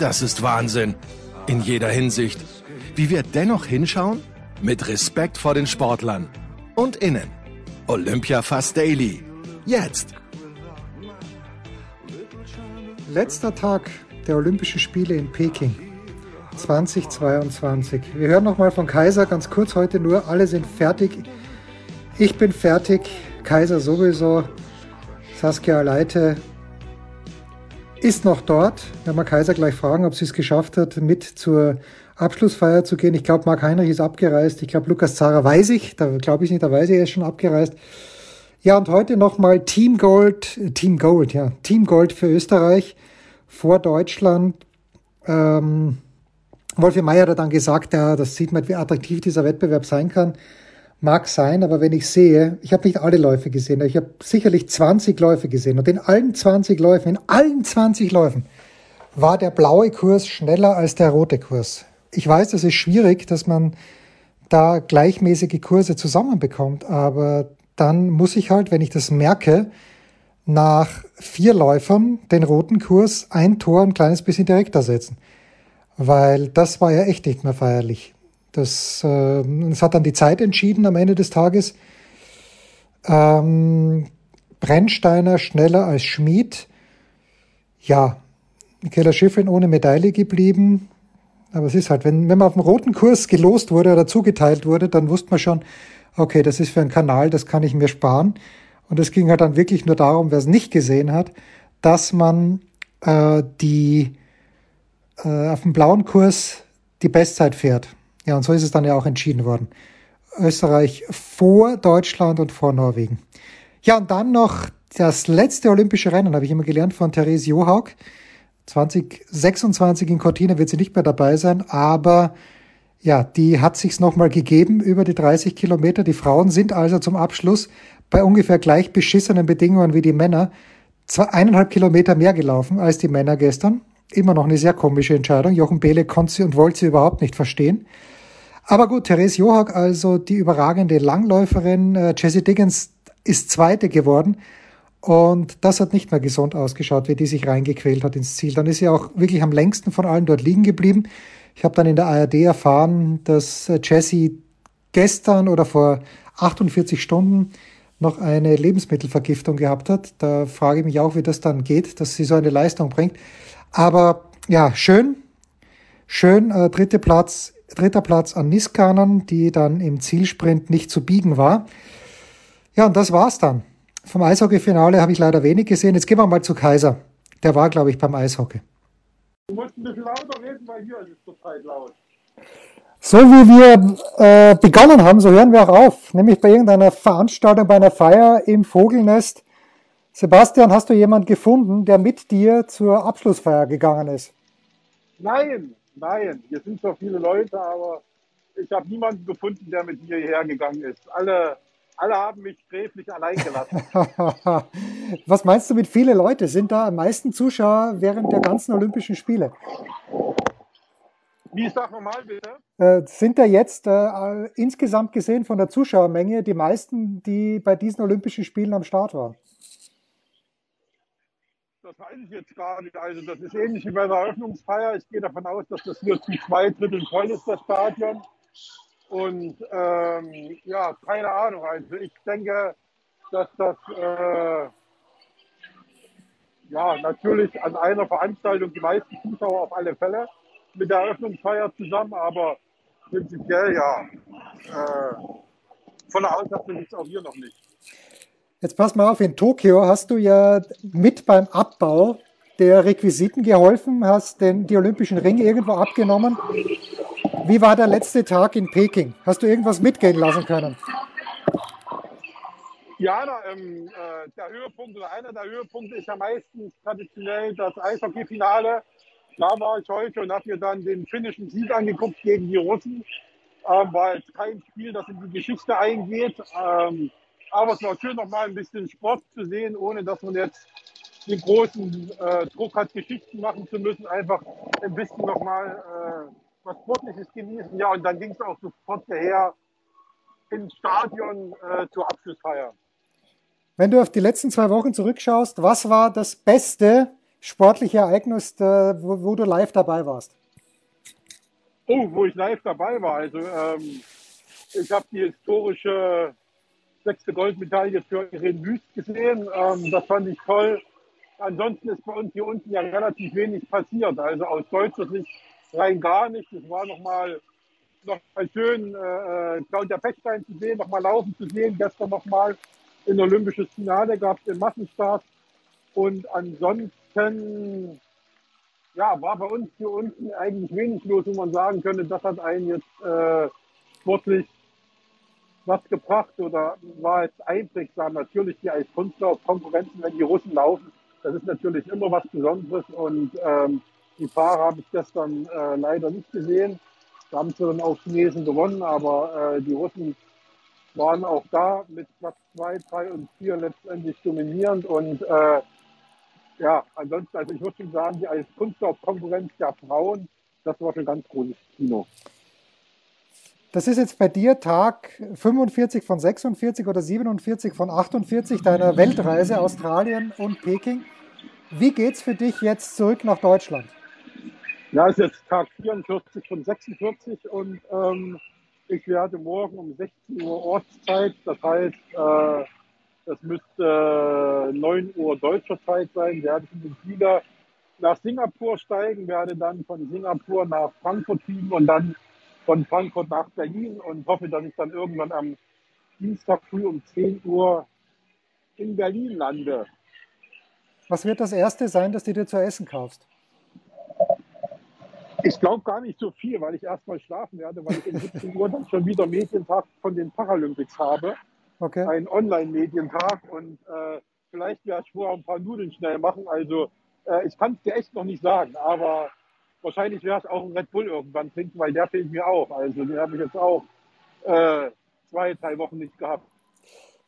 Das ist Wahnsinn. In jeder Hinsicht. Wie wir dennoch hinschauen? Mit Respekt vor den Sportlern. Und innen. Olympia Fast Daily. Jetzt. Letzter Tag der Olympischen Spiele in Peking 2022. Wir hören nochmal von Kaiser ganz kurz heute nur. Alle sind fertig. Ich bin fertig. Kaiser sowieso. Saskia Leite ist noch dort. Wenn wir Kaiser gleich fragen, ob sie es geschafft hat, mit zur Abschlussfeier zu gehen. Ich glaube, Marc Heinrich ist abgereist. Ich glaube, Lukas Zara weiß ich. Da glaube ich nicht, da weiß ich, er ist schon abgereist. Ja, und heute nochmal Team Gold, Team Gold, ja, Team Gold für Österreich vor Deutschland. Ähm, Wolfi Meyer hat dann gesagt, ja, das sieht man, wie attraktiv dieser Wettbewerb sein kann. Mag sein, aber wenn ich sehe, ich habe nicht alle Läufe gesehen, ich habe sicherlich 20 Läufe gesehen und in allen 20 Läufen, in allen 20 Läufen war der blaue Kurs schneller als der rote Kurs. Ich weiß, das ist schwierig, dass man da gleichmäßige Kurse zusammenbekommt, aber dann muss ich halt, wenn ich das merke, nach vier Läufern den roten Kurs ein Tor ein kleines bisschen direkter setzen. Weil das war ja echt nicht mehr feierlich. Das, äh, das hat dann die Zeit entschieden am Ende des Tages. Ähm, Brennsteiner schneller als Schmid. Ja, Michaela Schiffrin ohne Medaille geblieben. Aber es ist halt, wenn, wenn man auf dem roten Kurs gelost wurde oder zugeteilt wurde, dann wusste man schon, okay, das ist für einen Kanal, das kann ich mir sparen. Und es ging halt dann wirklich nur darum, wer es nicht gesehen hat, dass man äh, die äh, auf dem blauen Kurs die Bestzeit fährt. Ja, und so ist es dann ja auch entschieden worden. Österreich vor Deutschland und vor Norwegen. Ja, und dann noch das letzte olympische Rennen, habe ich immer gelernt, von Therese Johaug. 2026 in Cortina wird sie nicht mehr dabei sein, aber ja, die hat sich's nochmal gegeben über die 30 Kilometer. Die Frauen sind also zum Abschluss bei ungefähr gleich beschissenen Bedingungen wie die Männer zwei, eineinhalb Kilometer mehr gelaufen als die Männer gestern. Immer noch eine sehr komische Entscheidung. Jochen Behle konnte sie und wollte sie überhaupt nicht verstehen. Aber gut, Therese Johak, also die überragende Langläuferin, äh, Jessie Diggins ist Zweite geworden. Und das hat nicht mehr gesund ausgeschaut, wie die sich reingequält hat ins Ziel. Dann ist sie auch wirklich am längsten von allen dort liegen geblieben. Ich habe dann in der ARD erfahren, dass äh, Jessie gestern oder vor 48 Stunden noch eine Lebensmittelvergiftung gehabt hat. Da frage ich mich auch, wie das dann geht, dass sie so eine Leistung bringt. Aber ja, schön, schön, äh, dritte Platz, dritter Platz an Niskanen, die dann im Zielsprint nicht zu biegen war. Ja, und das war's dann. Vom Eishockey-Finale habe ich leider wenig gesehen. Jetzt gehen wir mal zu Kaiser. Der war, glaube ich, beim Eishockey. Du musst ein bisschen lauter reden, weil hier ist es total laut. So wie wir äh, begonnen haben, so hören wir auch auf. Nämlich bei irgendeiner Veranstaltung, bei einer Feier im Vogelnest. Sebastian, hast du jemanden gefunden, der mit dir zur Abschlussfeier gegangen ist? Nein, nein. Hier sind zwar viele Leute, aber ich habe niemanden gefunden, der mit mir hierher gegangen ist. Alle, alle haben mich sträflich allein gelassen. Was meinst du mit viele Leute? Sind da am meisten Zuschauer während der ganzen Olympischen Spiele? Wie ist das normal, bitte? Äh, sind da jetzt äh, insgesamt gesehen von der Zuschauermenge die meisten, die bei diesen Olympischen Spielen am Start waren? Das weiß ich jetzt gar nicht. Also das ist ähnlich wie bei der Eröffnungsfeier. Ich gehe davon aus, dass das hier zu zwei Dritteln voll ist, das Stadion. Und ähm, ja, keine Ahnung. Also ich denke, dass das äh, ja, natürlich an einer Veranstaltung die meisten Zuschauer auf alle Fälle mit der Eröffnungsfeier zusammen, aber prinzipiell ja. Äh, von der Auslastung gibt es auch hier noch nicht. Jetzt pass mal auf, in Tokio hast du ja mit beim Abbau der Requisiten geholfen, hast den, die Olympischen Ringe irgendwo abgenommen. Wie war der letzte Tag in Peking? Hast du irgendwas mitgehen lassen können? Ja, da, ähm, äh, der Höhepunkt oder einer der Höhepunkte ist ja meistens traditionell das Eishockey-Finale. Da war ich heute und habe mir dann den finnischen Sieg angeguckt gegen die Russen. Ähm, war jetzt kein Spiel, das in die Geschichte eingeht. Ähm, aber es war schön, noch mal ein bisschen Sport zu sehen, ohne dass man jetzt den großen äh, Druck hat, Geschichten machen zu müssen. Einfach ein bisschen noch mal äh, was Sportliches genießen. Ja, und dann ging es auch sofort daher ins Stadion äh, zur Abschlussfeier. Wenn du auf die letzten zwei Wochen zurückschaust, was war das beste sportliche Ereignis, wo, wo du live dabei warst? Oh, wo ich live dabei war. Also ähm, ich habe die historische sechste Goldmedaille für Irene Wüst gesehen. Ähm, das fand ich toll. Ansonsten ist bei uns hier unten ja relativ wenig passiert. Also aus deutscher Sicht rein gar nicht. Es war nochmal noch mal schön, äh, Claudia Pechstein zu sehen, nochmal laufen zu sehen. Gestern nochmal ein olympisches Finale es im Massenstart. Und ansonsten ja, war bei uns hier unten eigentlich wenig los, wo man sagen könnte, das hat einen jetzt äh, sportlich was gebracht oder war jetzt einprägsam. Natürlich die als Kunstlauf-Konkurrenzen, wenn die Russen laufen, das ist natürlich immer was Besonderes und ähm, die Fahrer habe ich gestern äh, leider nicht gesehen. Da haben sie dann auch Chinesen gewonnen, aber äh, die Russen waren auch da mit Platz 2, 3 und 4 letztendlich dominierend und äh, ja, ansonsten, also ich würde schon sagen, die als Kunstlaufkonkurrenz der Frauen, das war schon ganz großes Kino. Das ist jetzt bei dir Tag 45 von 46 oder 47 von 48 deiner Weltreise Australien und Peking. Wie geht's für dich jetzt zurück nach Deutschland? Ja, es ist jetzt Tag 44 von 46 und ähm, ich werde morgen um 16 Uhr Ortszeit, das heißt, äh, das müsste 9 Uhr deutscher Zeit sein, werde ich in den nach Singapur steigen, werde dann von Singapur nach Frankfurt fliegen und dann von Frankfurt nach Berlin und hoffe, dass ich dann irgendwann am Dienstag früh um 10 Uhr in Berlin lande. Was wird das Erste sein, das du dir zu essen kaufst? Ich glaube gar nicht so viel, weil ich erstmal schlafen werde, weil ich um 17 Uhr dann schon wieder Medientag von den Paralympics habe. Okay. Ein Online-Medientag und äh, vielleicht werde ich vorher ein paar Nudeln schnell machen. Also äh, ich kann es dir echt noch nicht sagen, aber wahrscheinlich wäre es auch ein Red Bull irgendwann trinken, weil der fehlt mir auch. Also den habe ich jetzt auch äh, zwei, drei Wochen nicht gehabt.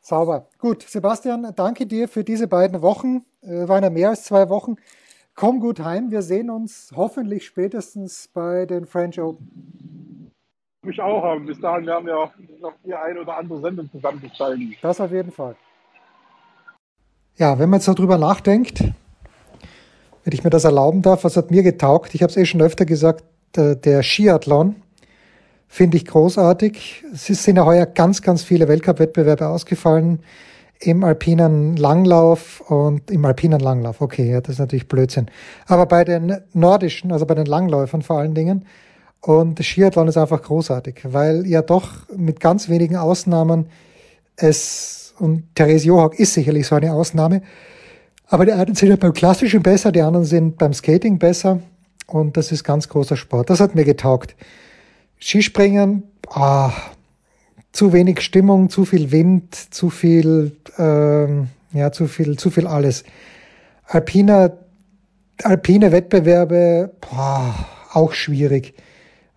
Sauber. Gut, Sebastian, danke dir für diese beiden Wochen. Äh, waren ja mehr als zwei Wochen. Komm gut heim. Wir sehen uns hoffentlich spätestens bei den French Open. Mich auch haben. Bis dahin werden wir auch noch die ein oder andere Sendung zusammengestalten. Das auf jeden Fall. Ja, wenn man jetzt so drüber nachdenkt, wenn ich mir das erlauben darf, was hat mir getaugt? Ich habe es eh schon öfter gesagt, der Skiathlon finde ich großartig. Es sind ja heuer ganz, ganz viele Weltcup-Wettbewerbe ausgefallen im alpinen Langlauf und im alpinen Langlauf. Okay, ja, das ist natürlich Blödsinn. Aber bei den nordischen, also bei den Langläufern vor allen Dingen. Und Skiathlon ist einfach großartig, weil ja doch mit ganz wenigen Ausnahmen es, und Therese Johaug ist sicherlich so eine Ausnahme, aber die einen sind ja beim Klassischen besser, die anderen sind beim Skating besser. Und das ist ganz großer Sport. Das hat mir getaugt. Skispringen, ah, zu wenig Stimmung, zu viel Wind, zu viel, ähm, ja, zu viel, zu viel alles. Alpine, alpine Wettbewerbe, boah, auch schwierig,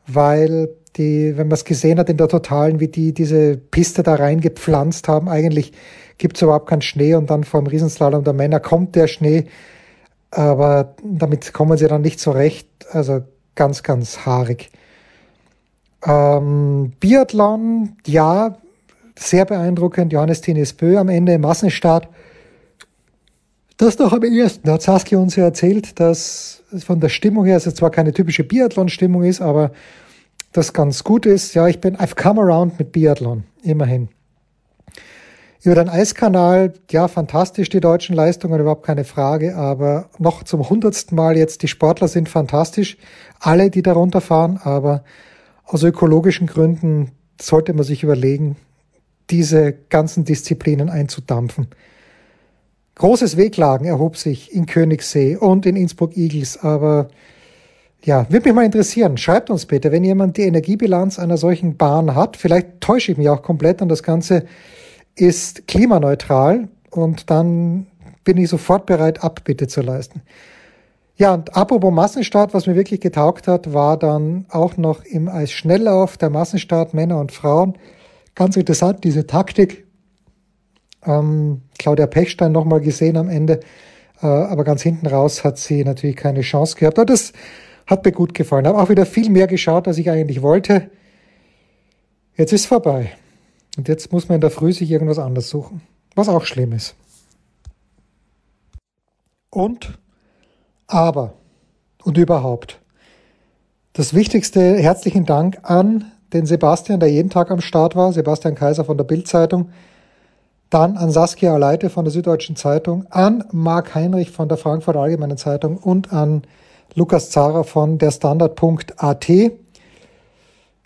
weil die, wenn man es gesehen hat in der Totalen, wie die diese Piste da reingepflanzt haben, eigentlich gibt es überhaupt keinen Schnee und dann vor dem Riesenslalom der Männer kommt der Schnee, aber damit kommen sie dann nicht zurecht. Also ganz, ganz haarig. Ähm, Biathlon, ja, sehr beeindruckend. Johannes Tines Bö am Ende Massenstart. Das noch am ersten. Da hat Saskia uns ja erzählt, dass von der Stimmung her es zwar keine typische Biathlon-Stimmung ist, aber das ganz gut ist. Ja, ich bin, I've come around mit Biathlon. Immerhin. Über den Eiskanal, ja, fantastisch die deutschen Leistungen, überhaupt keine Frage, aber noch zum hundertsten Mal jetzt, die Sportler sind fantastisch, alle, die darunter fahren, aber aus ökologischen Gründen sollte man sich überlegen, diese ganzen Disziplinen einzudampfen. Großes Wehklagen erhob sich in Königssee und in Innsbruck Eagles, aber ja, würde mich mal interessieren. Schreibt uns bitte, wenn jemand die Energiebilanz einer solchen Bahn hat. Vielleicht täusche ich mich auch komplett und das Ganze ist klimaneutral und dann bin ich sofort bereit, Abbitte zu leisten. Ja, und apropos Massenstart, was mir wirklich getaugt hat, war dann auch noch im Eisschnelllauf der Massenstart Männer und Frauen. Ganz interessant, diese Taktik. Ähm, Claudia Pechstein nochmal gesehen am Ende, äh, aber ganz hinten raus hat sie natürlich keine Chance gehabt. Aber das hat mir gut gefallen. Habe auch wieder viel mehr geschaut, als ich eigentlich wollte. Jetzt ist vorbei. Und jetzt muss man in der Früh sich irgendwas anderes suchen. Was auch schlimm ist. Und, aber und überhaupt. Das Wichtigste, herzlichen Dank an den Sebastian, der jeden Tag am Start war, Sebastian Kaiser von der Bildzeitung, dann an Saskia Aleite von der Süddeutschen Zeitung, an Marc Heinrich von der Frankfurter Allgemeinen Zeitung und an Lukas Zara von der Standard.at.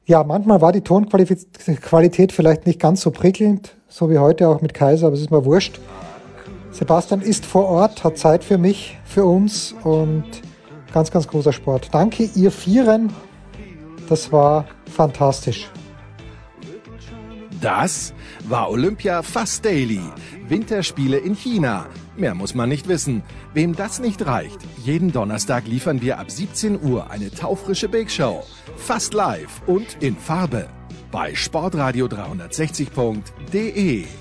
Ja, manchmal war die Tonqualität vielleicht nicht ganz so prickelnd, so wie heute auch mit Kaiser, aber es ist mir wurscht. Sebastian ist vor Ort, hat Zeit für mich, für uns und ganz, ganz großer Sport. Danke, ihr Vieren. Das war fantastisch. Das war Olympia Fast Daily. Winterspiele in China. Mehr muss man nicht wissen. Wem das nicht reicht, jeden Donnerstag liefern wir ab 17 Uhr eine taufrische Bake Show. Fast live und in Farbe. Bei sportradio360.de.